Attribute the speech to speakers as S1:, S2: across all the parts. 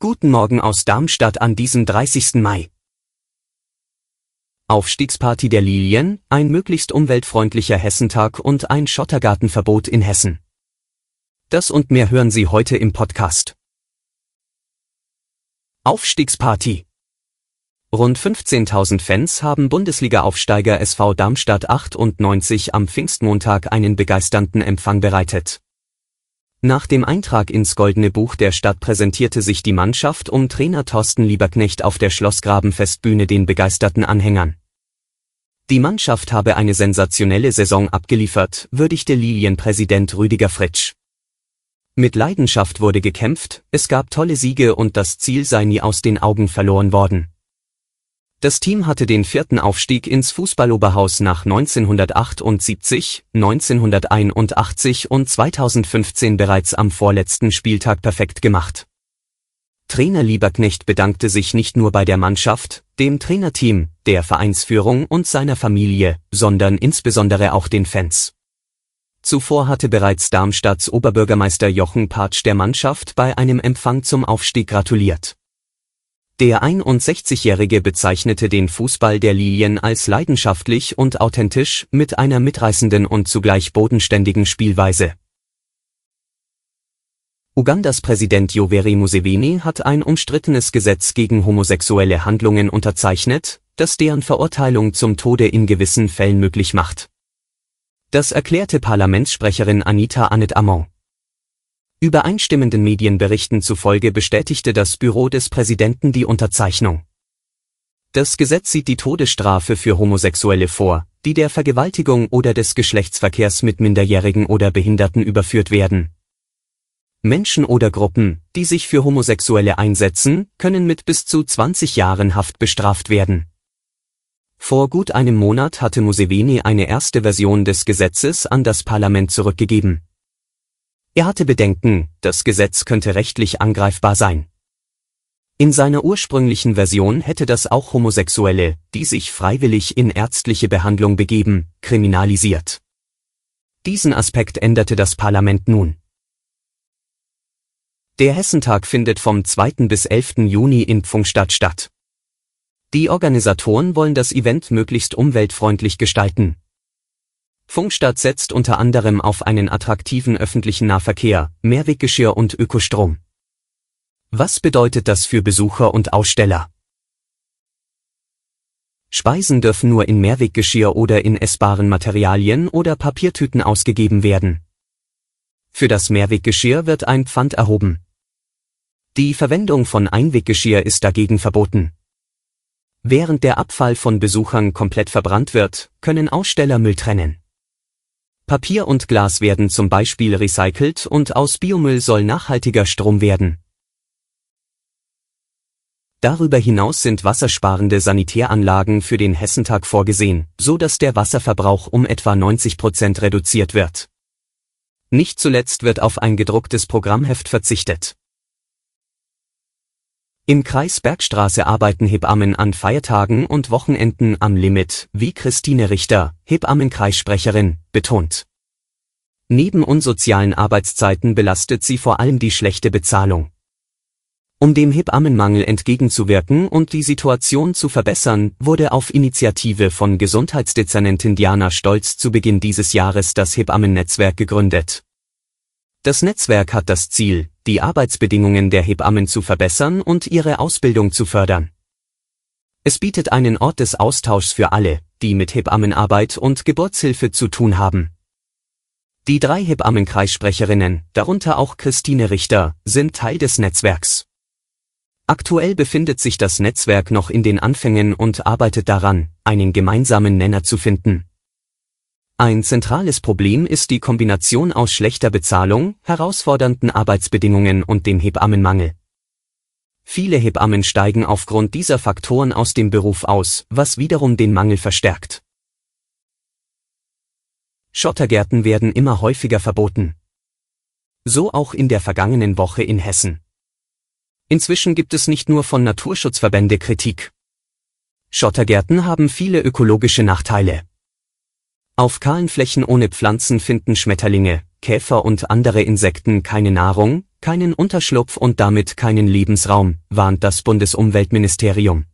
S1: Guten Morgen aus Darmstadt an diesem 30. Mai. Aufstiegsparty der Lilien, ein möglichst umweltfreundlicher Hessentag und ein Schottergartenverbot in Hessen. Das und mehr hören Sie heute im Podcast. Aufstiegsparty. Rund 15.000 Fans haben Bundesliga-Aufsteiger SV Darmstadt 98 am Pfingstmontag einen begeisternden Empfang bereitet. Nach dem Eintrag ins Goldene Buch der Stadt präsentierte sich die Mannschaft um Trainer Thorsten Lieberknecht auf der Schlossgrabenfestbühne den begeisterten Anhängern. Die Mannschaft habe eine sensationelle Saison abgeliefert, würdigte Lilienpräsident Rüdiger Fritsch. Mit Leidenschaft wurde gekämpft, es gab tolle Siege und das Ziel sei nie aus den Augen verloren worden. Das Team hatte den vierten Aufstieg ins Fußballoberhaus nach 1978, 1981 und 2015 bereits am vorletzten Spieltag perfekt gemacht. Trainer Lieberknecht bedankte sich nicht nur bei der Mannschaft, dem Trainerteam, der Vereinsführung und seiner Familie, sondern insbesondere auch den Fans. Zuvor hatte bereits Darmstadts Oberbürgermeister Jochen Patsch der Mannschaft bei einem Empfang zum Aufstieg gratuliert. Der 61-Jährige bezeichnete den Fußball der Lilien als leidenschaftlich und authentisch mit einer mitreißenden und zugleich bodenständigen Spielweise. Ugandas Präsident Yoweri Museveni hat ein umstrittenes Gesetz gegen homosexuelle Handlungen unterzeichnet, das deren Verurteilung zum Tode in gewissen Fällen möglich macht. Das erklärte Parlamentssprecherin Anita Anet Amon. Übereinstimmenden Medienberichten zufolge bestätigte das Büro des Präsidenten die Unterzeichnung. Das Gesetz sieht die Todesstrafe für Homosexuelle vor, die der Vergewaltigung oder des Geschlechtsverkehrs mit Minderjährigen oder Behinderten überführt werden. Menschen oder Gruppen, die sich für Homosexuelle einsetzen, können mit bis zu 20 Jahren Haft bestraft werden. Vor gut einem Monat hatte Museveni eine erste Version des Gesetzes an das Parlament zurückgegeben. Er hatte Bedenken, das Gesetz könnte rechtlich angreifbar sein. In seiner ursprünglichen Version hätte das auch Homosexuelle, die sich freiwillig in ärztliche Behandlung begeben, kriminalisiert. Diesen Aspekt änderte das Parlament nun. Der Hessentag findet vom 2. bis 11. Juni in Pfungstadt statt. Die Organisatoren wollen das Event möglichst umweltfreundlich gestalten, Funkstadt setzt unter anderem auf einen attraktiven öffentlichen Nahverkehr, Mehrweggeschirr und Ökostrom. Was bedeutet das für Besucher und Aussteller? Speisen dürfen nur in Mehrweggeschirr oder in essbaren Materialien oder Papiertüten ausgegeben werden. Für das Mehrweggeschirr wird ein Pfand erhoben. Die Verwendung von Einweggeschirr ist dagegen verboten. Während der Abfall von Besuchern komplett verbrannt wird, können Aussteller Müll trennen. Papier und Glas werden zum Beispiel recycelt und aus Biomüll soll nachhaltiger Strom werden. Darüber hinaus sind wassersparende Sanitäranlagen für den Hessentag vorgesehen, so dass der Wasserverbrauch um etwa 90 Prozent reduziert wird. Nicht zuletzt wird auf ein gedrucktes Programmheft verzichtet. Im Kreis Bergstraße arbeiten Hebammen an Feiertagen und Wochenenden am Limit, wie Christine Richter, Hebammenkreissprecherin, betont. Neben unsozialen Arbeitszeiten belastet sie vor allem die schlechte Bezahlung. Um dem Hebammenmangel entgegenzuwirken und die Situation zu verbessern, wurde auf Initiative von Gesundheitsdezernentin Diana Stolz zu Beginn dieses Jahres das Hebammennetzwerk gegründet. Das Netzwerk hat das Ziel, die Arbeitsbedingungen der Hebammen zu verbessern und ihre Ausbildung zu fördern. Es bietet einen Ort des Austauschs für alle, die mit Hebammenarbeit und Geburtshilfe zu tun haben. Die drei Hebammenkreissprecherinnen, darunter auch Christine Richter, sind Teil des Netzwerks. Aktuell befindet sich das Netzwerk noch in den Anfängen und arbeitet daran, einen gemeinsamen Nenner zu finden. Ein zentrales Problem ist die Kombination aus schlechter Bezahlung, herausfordernden Arbeitsbedingungen und dem Hebammenmangel. Viele Hebammen steigen aufgrund dieser Faktoren aus dem Beruf aus, was wiederum den Mangel verstärkt. Schottergärten werden immer häufiger verboten. So auch in der vergangenen Woche in Hessen. Inzwischen gibt es nicht nur von Naturschutzverbände Kritik. Schottergärten haben viele ökologische Nachteile. Auf kahlen Flächen ohne Pflanzen finden Schmetterlinge, Käfer und andere Insekten keine Nahrung, keinen Unterschlupf und damit keinen Lebensraum, warnt das Bundesumweltministerium.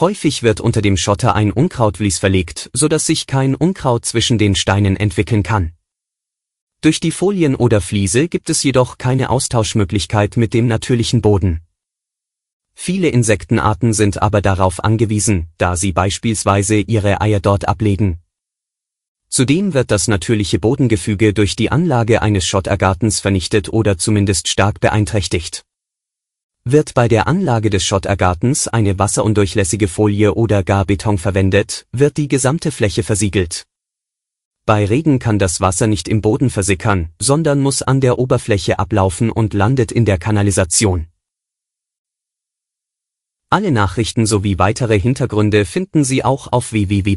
S1: Häufig wird unter dem Schotter ein Unkrautvlies verlegt, so dass sich kein Unkraut zwischen den Steinen entwickeln kann. Durch die Folien oder Fliese gibt es jedoch keine Austauschmöglichkeit mit dem natürlichen Boden. Viele Insektenarten sind aber darauf angewiesen, da sie beispielsweise ihre Eier dort ablegen, Zudem wird das natürliche Bodengefüge durch die Anlage eines Schottergartens vernichtet oder zumindest stark beeinträchtigt. Wird bei der Anlage des Schottergartens eine wasserundurchlässige Folie oder gar Beton verwendet, wird die gesamte Fläche versiegelt. Bei Regen kann das Wasser nicht im Boden versickern, sondern muss an der Oberfläche ablaufen und landet in der Kanalisation. Alle Nachrichten sowie weitere Hintergründe finden Sie auch auf www